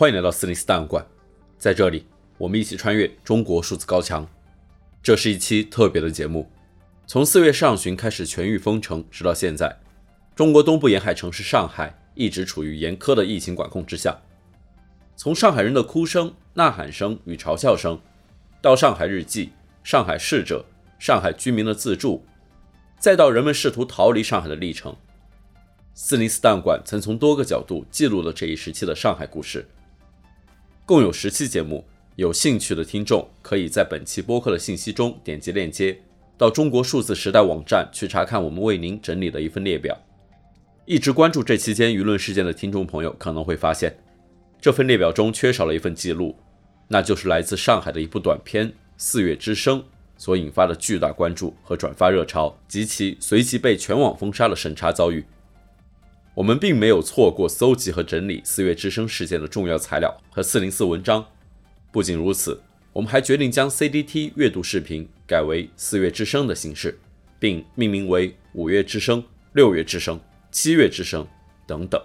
欢迎来到四零四档案馆，在这里，我们一起穿越中国数字高墙。这是一期特别的节目。从四月上旬开始全域封城，直到现在，中国东部沿海城市上海一直处于严苛的疫情管控之下。从上海人的哭声、呐喊声与嘲笑声，到上海日记、上海逝者、上海居民的自助，再到人们试图逃离上海的历程，四零四档案馆曾从多个角度记录了这一时期的上海故事。共有十期节目，有兴趣的听众可以在本期播客的信息中点击链接，到中国数字时代网站去查看我们为您整理的一份列表。一直关注这期间舆论事件的听众朋友可能会发现，这份列表中缺少了一份记录，那就是来自上海的一部短片《四月之声》所引发的巨大关注和转发热潮，及其随即被全网封杀的审查遭遇。我们并没有错过搜集和整理四月之声事件的重要材料和四零四文章。不仅如此，我们还决定将 CDT 阅读视频改为四月之声的形式，并命名为五月之声、六月之声、七月之声等等，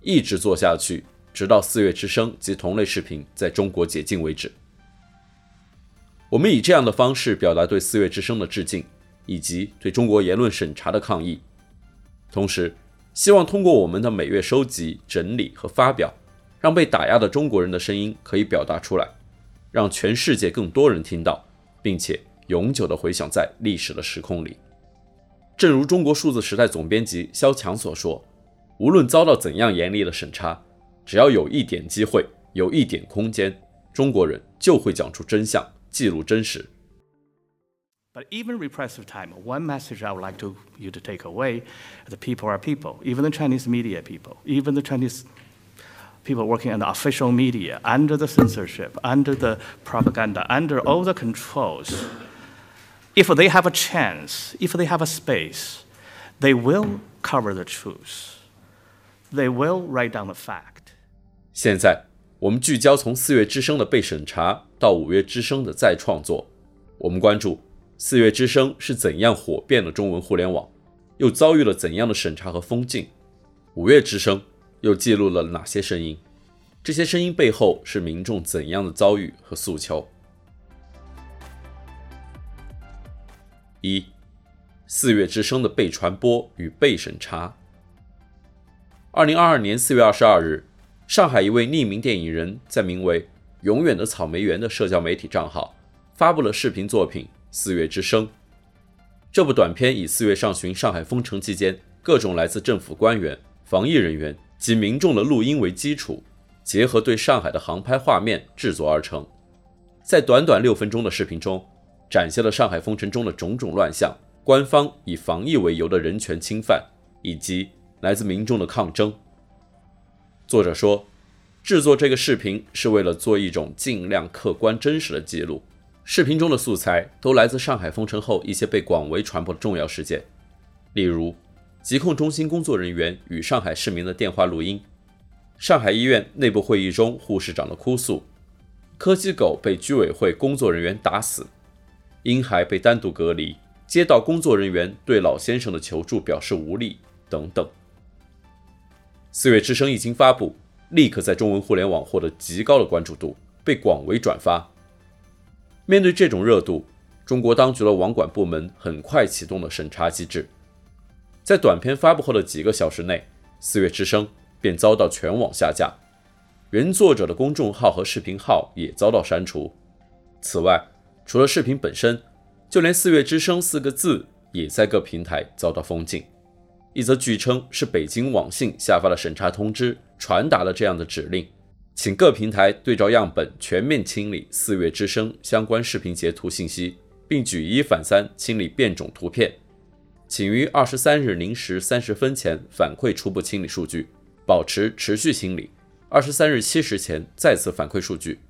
一直做下去，直到四月之声及同类视频在中国解禁为止。我们以这样的方式表达对四月之声的致敬，以及对中国言论审查的抗议，同时。希望通过我们的每月收集、整理和发表，让被打压的中国人的声音可以表达出来，让全世界更多人听到，并且永久的回响在历史的时空里。正如中国数字时代总编辑肖强所说：“无论遭到怎样严厉的审查，只要有一点机会，有一点空间，中国人就会讲出真相，记录真实。” But even repressive time, one message I would like to, you to take away: the people are people. Even the Chinese media people, even the Chinese people working in the official media, under the censorship, under the propaganda, under all the controls, if they have a chance, if they have a space, they will cover the truth. They will write down the fact. 现在，我们聚焦从四月之声的被审查到五月之声的再创作，我们关注。 四月之声是怎样火遍了中文互联网，又遭遇了怎样的审查和封禁？五月之声又记录了哪些声音？这些声音背后是民众怎样的遭遇和诉求？一、四月之声的被传播与被审查。二零二二年四月二十二日，上海一位匿名电影人在名为“永远的草莓园”的社交媒体账号发布了视频作品。四月之声这部短片以四月上旬上海封城期间各种来自政府官员、防疫人员及民众的录音为基础，结合对上海的航拍画面制作而成。在短短六分钟的视频中，展现了上海封城中的种种乱象、官方以防疫为由的人权侵犯，以及来自民众的抗争。作者说，制作这个视频是为了做一种尽量客观真实的记录。视频中的素材都来自上海封城后一些被广为传播的重要事件，例如疾控中心工作人员与上海市民的电话录音，上海医院内部会议中护士长的哭诉，柯基狗被居委会工作人员打死，婴孩被单独隔离，街道工作人员对老先生的求助表示无力等等。四月之声一经发布，立刻在中文互联网获得极高的关注度，被广为转发。面对这种热度，中国当局的网管部门很快启动了审查机制。在短片发布后的几个小时内，四月之声便遭到全网下架，原作者的公众号和视频号也遭到删除。此外，除了视频本身，就连“四月之声”四个字也在各平台遭到封禁。一则据称是北京网信下发的审查通知，传达了这样的指令。请各平台对照样本全面清理四月之声相关视频截图信息，并举一反三清理变种图片。请于二十三日零时三十分前反馈初步清理数据，保持持续清理。二十三日七时前再次反馈数据。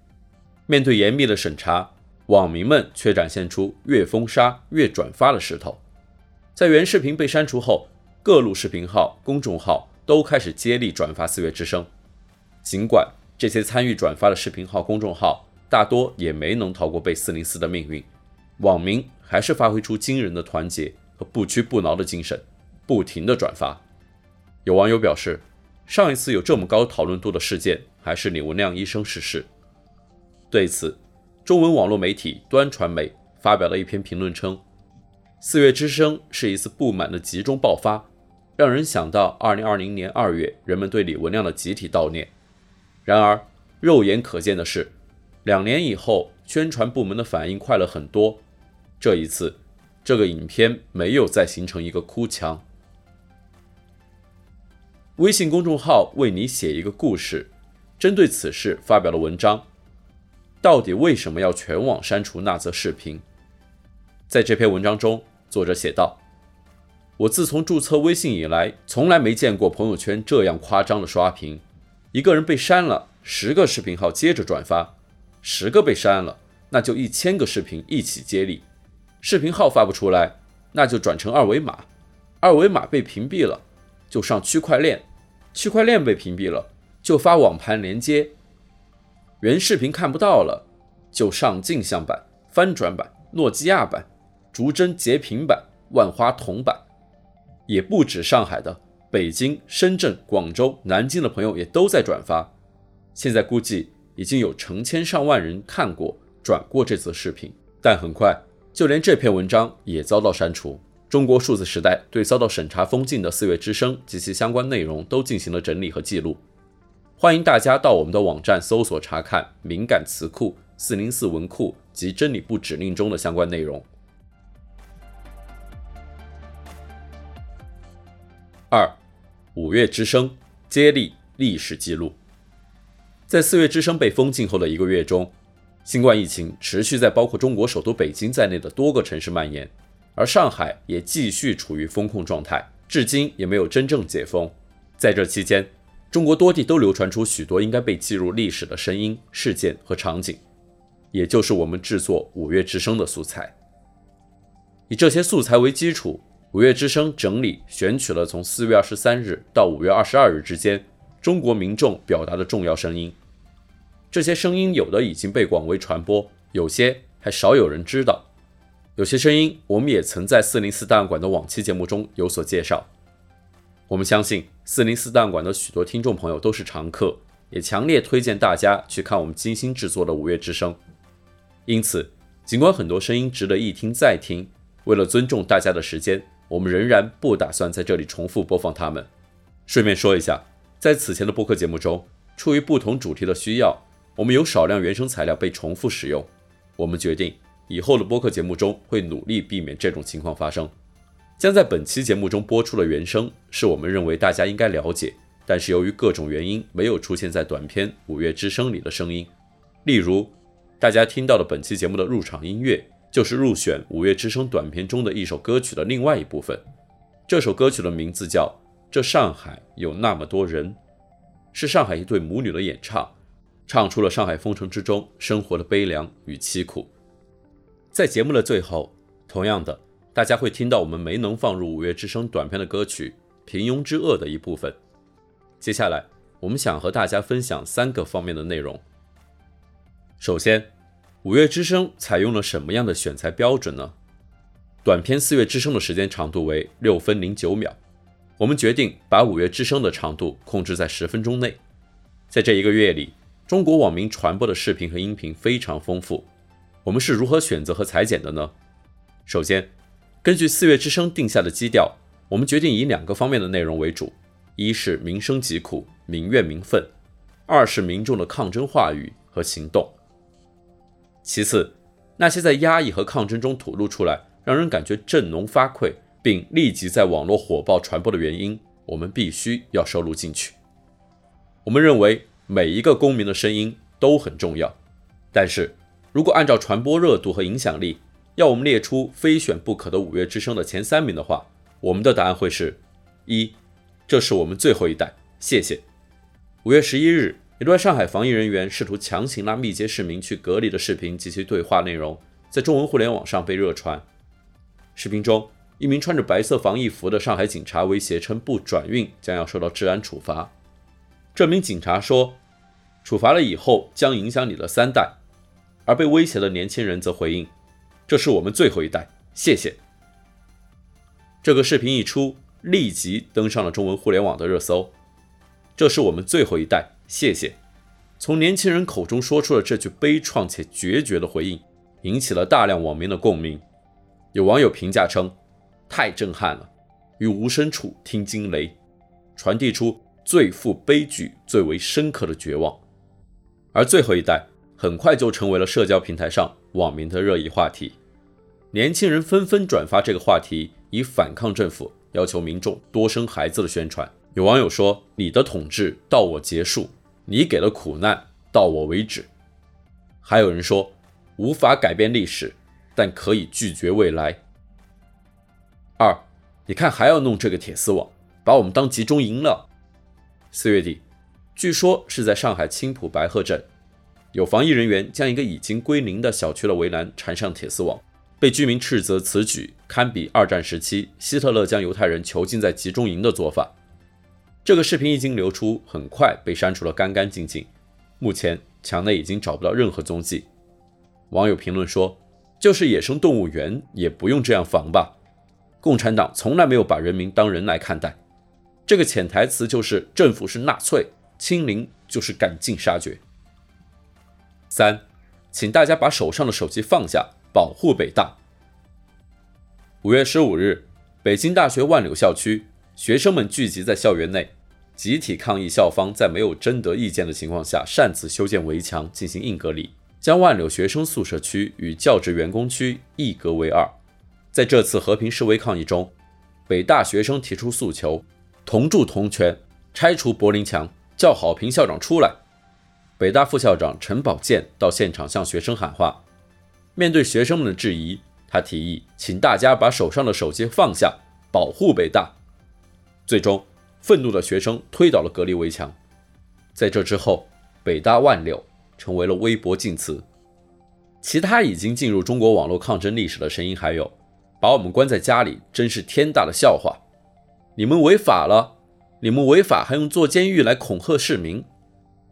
面对严密的审查，网民们却展现出越封杀越转发的势头。在原视频被删除后，各路视频号、公众号都开始接力转发《四月之声》。尽管这些参与转发的视频号、公众号大多也没能逃过被四零四的命运，网民还是发挥出惊人的团结和不屈不挠的精神，不停地转发。有网友表示，上一次有这么高讨论度的事件，还是李文亮医生逝世。对此，中文网络媒体端传媒发表了一篇评论称：“四月之声是一次不满的集中爆发，让人想到2020年2月人们对李文亮的集体悼念。然而，肉眼可见的是，两年以后，宣传部门的反应快了很多。这一次，这个影片没有再形成一个哭墙。”微信公众号为你写一个故事，针对此事发表了文章。到底为什么要全网删除那则视频？在这篇文章中，作者写道：“我自从注册微信以来，从来没见过朋友圈这样夸张的刷屏。一个人被删了，十个视频号接着转发；十个被删了，那就一千个视频一起接力。视频号发不出来，那就转成二维码；二维码被屏蔽了。”就上区块链，区块链被屏蔽了，就发网盘连接；原视频看不到了，就上镜像版、翻转版、诺基亚版、逐帧截屏版、万花筒版。也不止上海的，北京、深圳、广州、南京的朋友也都在转发。现在估计已经有成千上万人看过、转过这则视频，但很快就连这篇文章也遭到删除。中国数字时代对遭到审查封禁的《四月之声》及其相关内容都进行了整理和记录，欢迎大家到我们的网站搜索查看“敏感词库”、“四零四文库”及“真理部指令”中的相关内容。二，五月之声接力历史记录，在《四月之声》被封禁后的一个月中，新冠疫情持续在包括中国首都北京在内的多个城市蔓延。而上海也继续处于封控状态，至今也没有真正解封。在这期间，中国多地都流传出许多应该被记入历史的声音、事件和场景，也就是我们制作《五月之声》的素材。以这些素材为基础，《五月之声》整理选取了从四月二十三日到五月二十二日之间中国民众表达的重要声音。这些声音有的已经被广为传播，有些还少有人知道。有些声音，我们也曾在四零四档案馆的往期节目中有所介绍。我们相信四零四档案馆的许多听众朋友都是常客，也强烈推荐大家去看我们精心制作的《五月之声》。因此，尽管很多声音值得一听再听，为了尊重大家的时间，我们仍然不打算在这里重复播放它们。顺便说一下，在此前的播客节目中，出于不同主题的需要，我们有少量原声材料被重复使用，我们决定。以后的播客节目中会努力避免这种情况发生。将在本期节目中播出的原声是我们认为大家应该了解，但是由于各种原因没有出现在短片《五月之声》里的声音。例如，大家听到的本期节目的入场音乐就是入选《五月之声》短片中的一首歌曲的另外一部分。这首歌曲的名字叫《这上海有那么多人》，是上海一对母女的演唱，唱出了上海风城之中生活的悲凉与凄苦。在节目的最后，同样的，大家会听到我们没能放入《五月之声》短片的歌曲《平庸之恶》的一部分。接下来，我们想和大家分享三个方面的内容。首先，《五月之声》采用了什么样的选材标准呢？短片《四月之声》的时间长度为六分零九秒，我们决定把《五月之声》的长度控制在十分钟内。在这一个月里，中国网民传播的视频和音频非常丰富。我们是如何选择和裁剪的呢？首先，根据四月之声定下的基调，我们决定以两个方面的内容为主：一是民生疾苦、民怨民愤；二是民众的抗争话语和行动。其次，那些在压抑和抗争中吐露出来，让人感觉振聋发聩，并立即在网络火爆传播的原因，我们必须要收录进去。我们认为每一个公民的声音都很重要，但是，如果按照传播热度和影响力，要我们列出非选不可的五月之声的前三名的话，我们的答案会是：一，这是我们最后一代，谢谢。五月十一日，一段上海防疫人员试图强行拉密接市民去隔离的视频及其对话内容，在中文互联网上被热传。视频中，一名穿着白色防疫服的上海警察威胁称，不转运将要受到治安处罚。这名警察说，处罚了以后将影响你的三代。而被威胁的年轻人则回应：“这是我们最后一代，谢谢。”这个视频一出，立即登上了中文互联网的热搜。这是我们最后一代。谢谢，从年轻人口中说出了这句悲怆且决绝的回应，引起了大量网民的共鸣。有网友评价称：“太震撼了，于无声处听惊雷，传递出最富悲剧、最为深刻的绝望。”而最后一代很快就成为了社交平台上网民的热议话题，年轻人纷纷转发这个话题，以反抗政府、要求民众多生孩子的宣传。有网友说：“你的统治到我结束。”你给了苦难，到我为止。还有人说，无法改变历史，但可以拒绝未来。二，你看还要弄这个铁丝网，把我们当集中营了。四月底，据说是在上海青浦白鹤镇，有防疫人员将一个已经归零的小区的围栏缠上铁丝网，被居民斥责此举堪比二战时期希特勒将犹太人囚禁在集中营的做法。这个视频一经流出，很快被删除了干干净净。目前墙内已经找不到任何踪迹。网友评论说：“就是野生动物园也不用这样防吧？共产党从来没有把人民当人来看待。”这个潜台词就是政府是纳粹，清零就是赶尽杀绝。三，请大家把手上的手机放下，保护北大。五月十五日，北京大学万柳校区。学生们聚集在校园内，集体抗议校方在没有征得意见的情况下擅自修建围墙进行硬隔离，将万柳学生宿舍区与教职员工区一隔为二。在这次和平示威抗议中，北大学生提出诉求：同住同权，拆除柏林墙，叫郝平校长出来。北大副校长陈宝剑到现场向学生喊话。面对学生们的质疑，他提议：请大家把手上的手机放下，保护北大。最终，愤怒的学生推倒了隔离围墙。在这之后，北大万柳成为了微博禁词。其他已经进入中国网络抗争历史的声音还有：把我们关在家里真是天大的笑话！你们违法了！你们违法还用坐监狱来恐吓市民！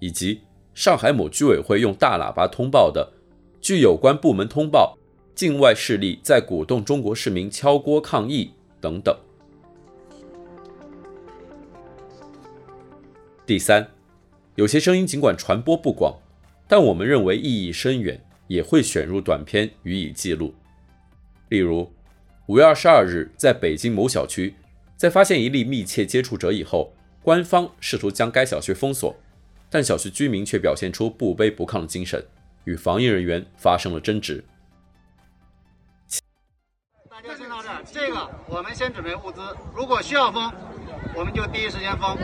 以及上海某居委会用大喇叭通报的，据有关部门通报，境外势力在鼓动中国市民敲锅抗议等等。第三，有些声音尽管传播不广，但我们认为意义深远，也会选入短片予以记录。例如，五月二十二日，在北京某小区，在发现一例密切接触者以后，官方试图将该小区封锁，但小区居民却表现出不卑不亢的精神，与防疫人员发生了争执。大家先到这儿，这个我们先准备物资，如果需要封。我们就第一时间封，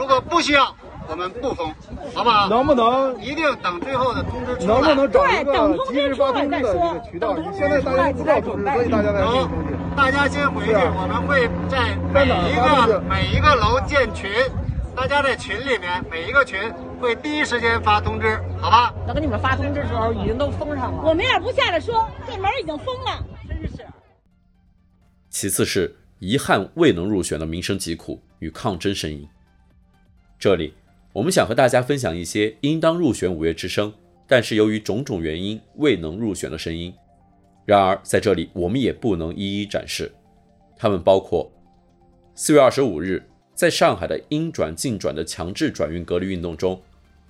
如果不需要，我们不封，好不好？能不能一定等最后的通知出来？能不能找一个及时发通知的这个渠道？现在大家不知道通知，所以大家在等。大家先回去，我们会在每一个每一个楼建群，大家在群里面每一个群会第一时间发通知，好吧？等给你们发通知的时候，已经都封上了。我们也不下来说，这门已经封了，真是。其次是。遗憾未能入选的民生疾苦与抗争声音。这里，我们想和大家分享一些应当入选五月之声，但是由于种种原因未能入选的声音。然而，在这里我们也不能一一展示。他们包括：四月二十五日，在上海的应转尽转的强制转运隔离运动中，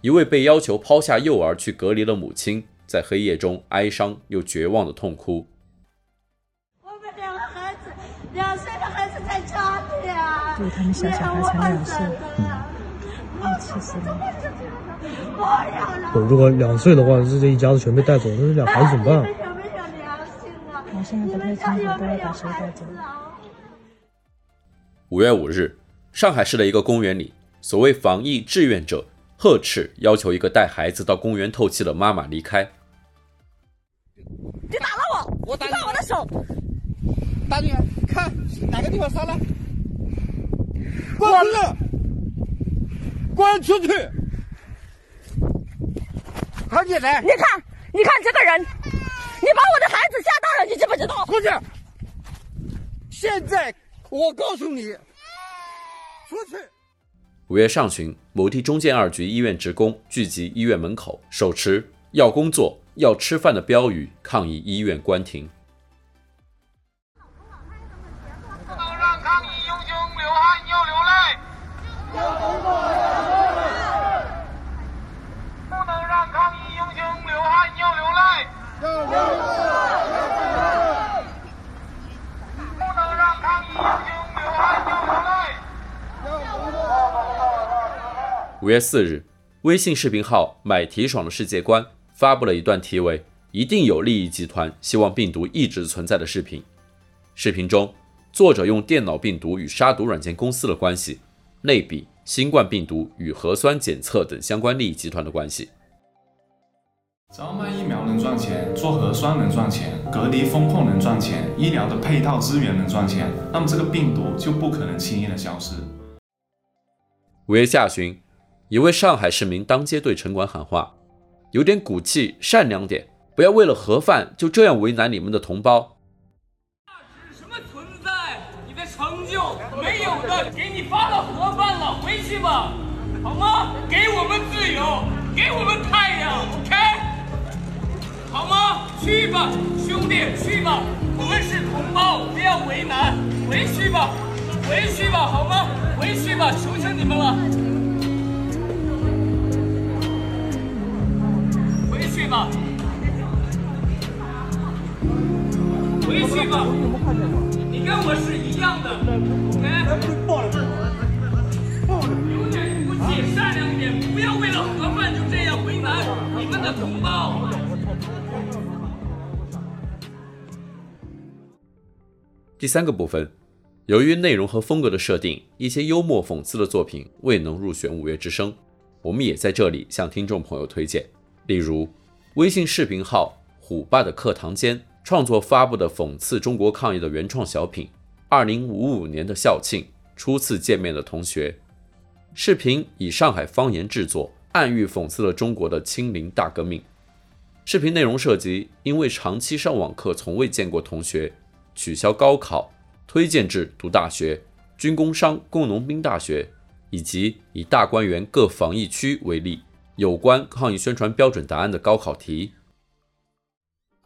一位被要求抛下幼儿去隔离的母亲，在黑夜中哀伤又绝望的痛哭。我们两个孩子，两岁的孩子在家里啊对他们小小孩才两岁，嗯，气死了。如果两岁的话，这这一家子全被带走，那这俩孩子怎么办？我现在不太清楚，都要把谁带走？五月五日，上海市的一个公园里，所谓防疫志愿者呵斥要求一个带孩子到公园透气的妈妈离开。你打了我！我打你我的手！大女儿，看哪个地方伤了？滚了！滚出去！看你来，你看，你看这个人，你把我的孩子吓到了，你知不知道？出去！现在我告诉你，出去！五月上旬，某地中建二局医院职工聚集医院门口，手持“要工作、要吃饭”的标语，抗议医院关停。五月四日，微信视频号“买提爽的世界观”发布了一段题为“一定有利益集团希望病毒一直存在”的视频。视频中，作者用电脑病毒与杀毒软件公司的关系，类比新冠病毒与核酸检测等相关利益集团的关系。只要卖疫苗能赚钱，做核酸能赚钱，隔离风控能赚钱，医疗的配套资源能赚钱，那么这个病毒就不可能轻易的消失。五月下旬。一位上海市民当街对城管喊话：“有点骨气，善良点，不要为了盒饭就这样为难你们的同胞。”什么存在？你的成就没有的，给你发了盒饭了，回去吧，好吗？给我们自由，给我们太阳，OK？好吗？去吧，兄弟，去吧，我们是同胞，不要为难，回去吧，回去吧，好吗？回去吧，求求你们了。回去吧，回去吧，你跟我是一样的，OK？有点骨气，善良一点，不要为了盒饭就这样为难你们的同胞。第三个部分，由于内容和风格的设定，一些幽默讽刺的作品未能入选五月之声，我们也在这里向听众朋友推荐，例如。微信视频号“虎爸的课堂间”创作发布的讽刺中国抗疫的原创小品《二零五五年的校庆初次见面的同学》。视频以上海方言制作，暗喻讽刺了中国的“清零大革命”。视频内容涉及因为长期上网课从未见过同学，取消高考、推荐制读大学、军工商工农兵大学，以及以大观园各防疫区为例。有关抗疫宣传标准答案的高考题。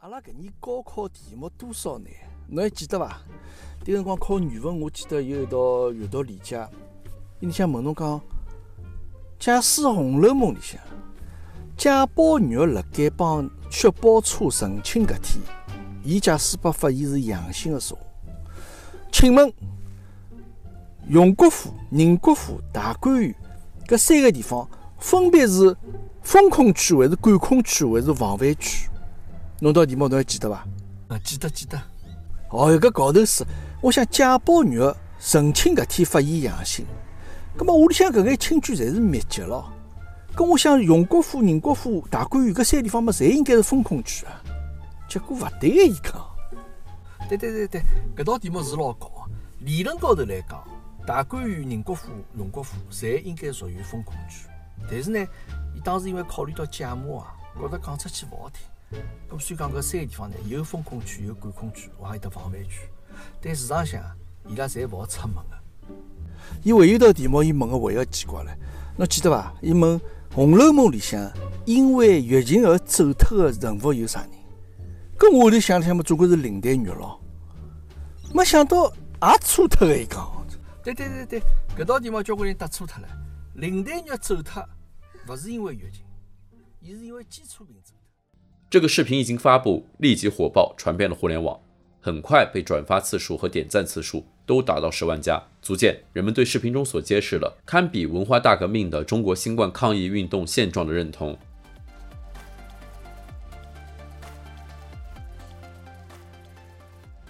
阿拉搿年高考题目多少难？侬还记得伐？迭辰光考语文，我记得有一道阅读理解，伊里向问侬讲，假使《红楼梦》里向贾宝玉辣盖帮薛宝钗成亲搿天，伊假使被发现是阳性的说，请问荣国府、宁国府、大观园搿三个地方？分别是封控区还是管控区还是防范区？侬到题目，侬还记得伐？啊，记得记得。哦，一个高头是，我想贾宝玉成亲搿天发现阳性，葛末屋里向搿眼亲眷侪是密集咯。咁我想荣国府、宁国府、大观园搿三个地方嘛，侪应该是封控区啊。结果勿对个，伊讲。对对对对，搿道题目是老高。理论高头来讲，大观园、宁国府、荣国府侪应该属于封控区。但是呢，伊当时因为考虑到价码啊，觉得讲出去勿好听，咁所以讲搿三个地方呢，有封控区，有管控区，还有得防范区。但事实上，伊拉侪勿好出门的。伊还有道题目，伊问个还要奇怪唻，侬记得伐？伊问《红楼梦》里向因为疫情而走脱的人物有啥人？搿我后头想了想嘛，总归是林黛玉咯。没想到也错脱个，伊讲。对对对对，搿道题目交关人答错脱了。林黛玉走脱，不是因为月经，而是因为基础病走脱。这个视频一经发布，立即火爆，传遍了互联网，很快被转发次数和点赞次数都达到十万加，足见人们对视频中所揭示的堪比文化大革命的中国新冠抗疫运动现状的认同。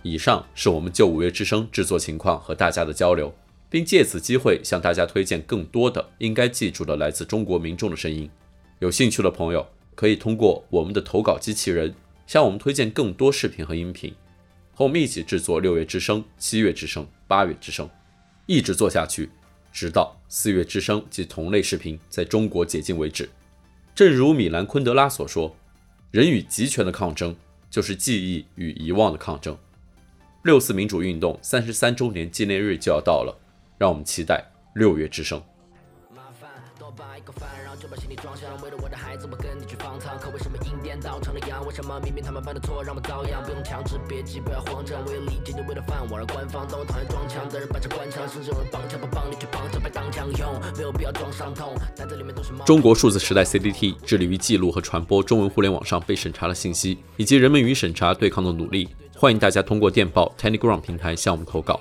以上是我们就五月之声制作情况和大家的交流。并借此机会向大家推荐更多的应该记住的来自中国民众的声音。有兴趣的朋友可以通过我们的投稿机器人向我们推荐更多视频和音频，和我们一起制作六月之声、七月之声、八月之声，一直做下去，直到四月之声及同类视频在中国解禁为止。正如米兰昆德拉所说：“人与极权的抗争，就是记忆与遗忘的抗争。”六四民主运动三十三周年纪念日就要到了，让我们期待六月之声。中国数字时代 CDT 致力于记录和传播中文互联网上被审查的信息，以及人们与审查对抗的努力。欢迎大家通过电报 Telegram 平台向我们投稿，